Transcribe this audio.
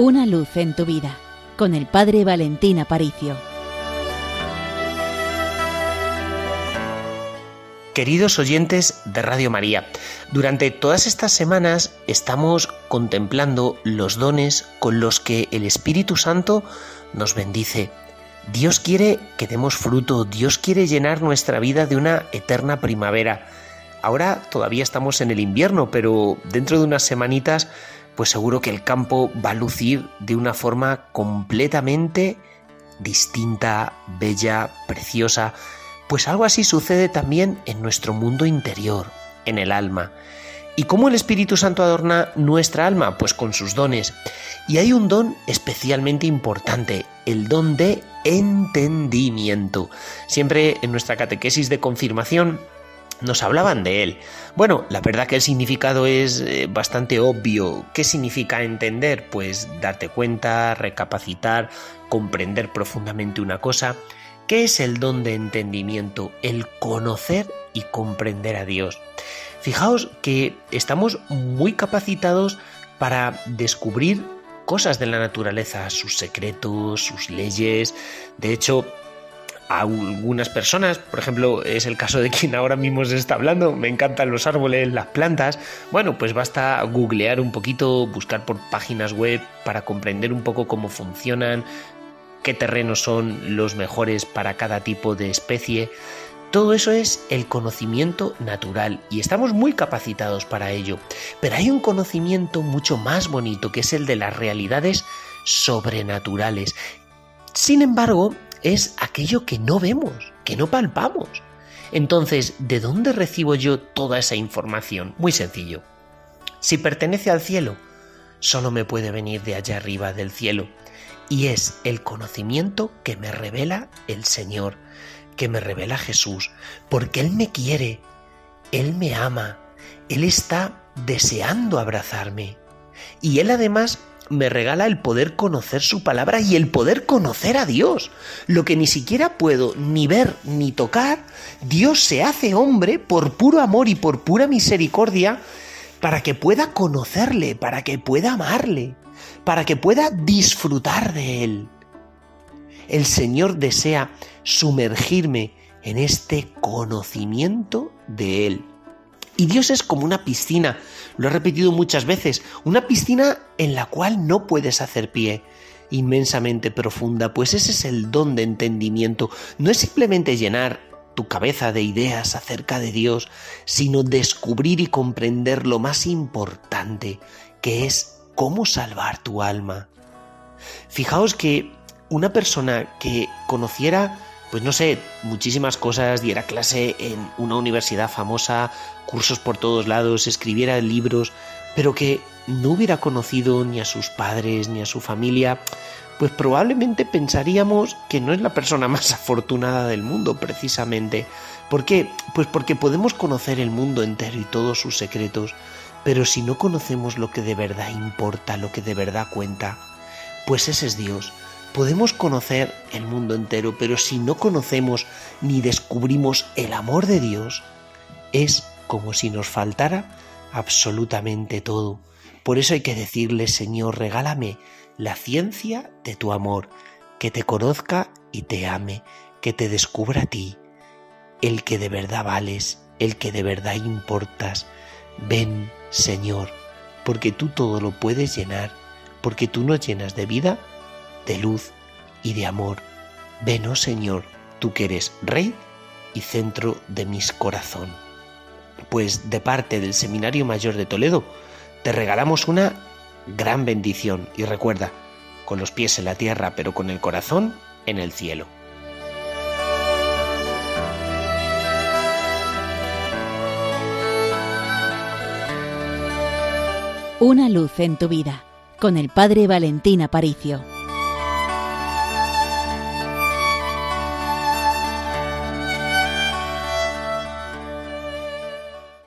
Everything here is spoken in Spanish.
Una luz en tu vida con el Padre Valentín Aparicio. Queridos oyentes de Radio María, durante todas estas semanas estamos contemplando los dones con los que el Espíritu Santo nos bendice. Dios quiere que demos fruto, Dios quiere llenar nuestra vida de una eterna primavera. Ahora todavía estamos en el invierno, pero dentro de unas semanitas pues seguro que el campo va a lucir de una forma completamente distinta, bella, preciosa, pues algo así sucede también en nuestro mundo interior, en el alma. ¿Y cómo el Espíritu Santo adorna nuestra alma? Pues con sus dones. Y hay un don especialmente importante, el don de entendimiento. Siempre en nuestra catequesis de confirmación nos hablaban de él. Bueno, la verdad que el significado es eh, bastante obvio. ¿Qué significa entender? Pues darte cuenta, recapacitar, comprender profundamente una cosa. ¿Qué es el don de entendimiento? El conocer y comprender a Dios. Fijaos que estamos muy capacitados para descubrir cosas de la naturaleza, sus secretos, sus leyes. De hecho, algunas personas, por ejemplo, es el caso de quien ahora mismo se está hablando, me encantan los árboles, las plantas, bueno, pues basta googlear un poquito, buscar por páginas web para comprender un poco cómo funcionan, qué terrenos son los mejores para cada tipo de especie. Todo eso es el conocimiento natural y estamos muy capacitados para ello. Pero hay un conocimiento mucho más bonito que es el de las realidades sobrenaturales. Sin embargo, es aquello que no vemos, que no palpamos. Entonces, ¿de dónde recibo yo toda esa información? Muy sencillo. Si pertenece al cielo, solo me puede venir de allá arriba del cielo. Y es el conocimiento que me revela el Señor, que me revela Jesús, porque Él me quiere, Él me ama, Él está deseando abrazarme. Y Él además me regala el poder conocer su palabra y el poder conocer a Dios. Lo que ni siquiera puedo ni ver ni tocar, Dios se hace hombre por puro amor y por pura misericordia para que pueda conocerle, para que pueda amarle, para que pueda disfrutar de él. El Señor desea sumergirme en este conocimiento de Él. Y Dios es como una piscina, lo he repetido muchas veces, una piscina en la cual no puedes hacer pie, inmensamente profunda, pues ese es el don de entendimiento, no es simplemente llenar tu cabeza de ideas acerca de Dios, sino descubrir y comprender lo más importante, que es cómo salvar tu alma. Fijaos que una persona que conociera pues no sé, muchísimas cosas, diera clase en una universidad famosa, cursos por todos lados, escribiera libros, pero que no hubiera conocido ni a sus padres ni a su familia, pues probablemente pensaríamos que no es la persona más afortunada del mundo, precisamente. ¿Por qué? Pues porque podemos conocer el mundo entero y todos sus secretos, pero si no conocemos lo que de verdad importa, lo que de verdad cuenta, pues ese es Dios Podemos conocer el mundo entero, pero si no conocemos ni descubrimos el amor de Dios, es como si nos faltara absolutamente todo. Por eso hay que decirle, Señor, regálame la ciencia de tu amor, que te conozca y te ame, que te descubra a ti, el que de verdad vales, el que de verdad importas. Ven, Señor, porque tú todo lo puedes llenar, porque tú nos llenas de vida de luz y de amor. Ven, oh Señor, tú que eres Rey y centro de mis corazón. Pues de parte del Seminario Mayor de Toledo, te regalamos una gran bendición y recuerda, con los pies en la tierra pero con el corazón en el cielo. Una luz en tu vida, con el Padre Valentín Aparicio.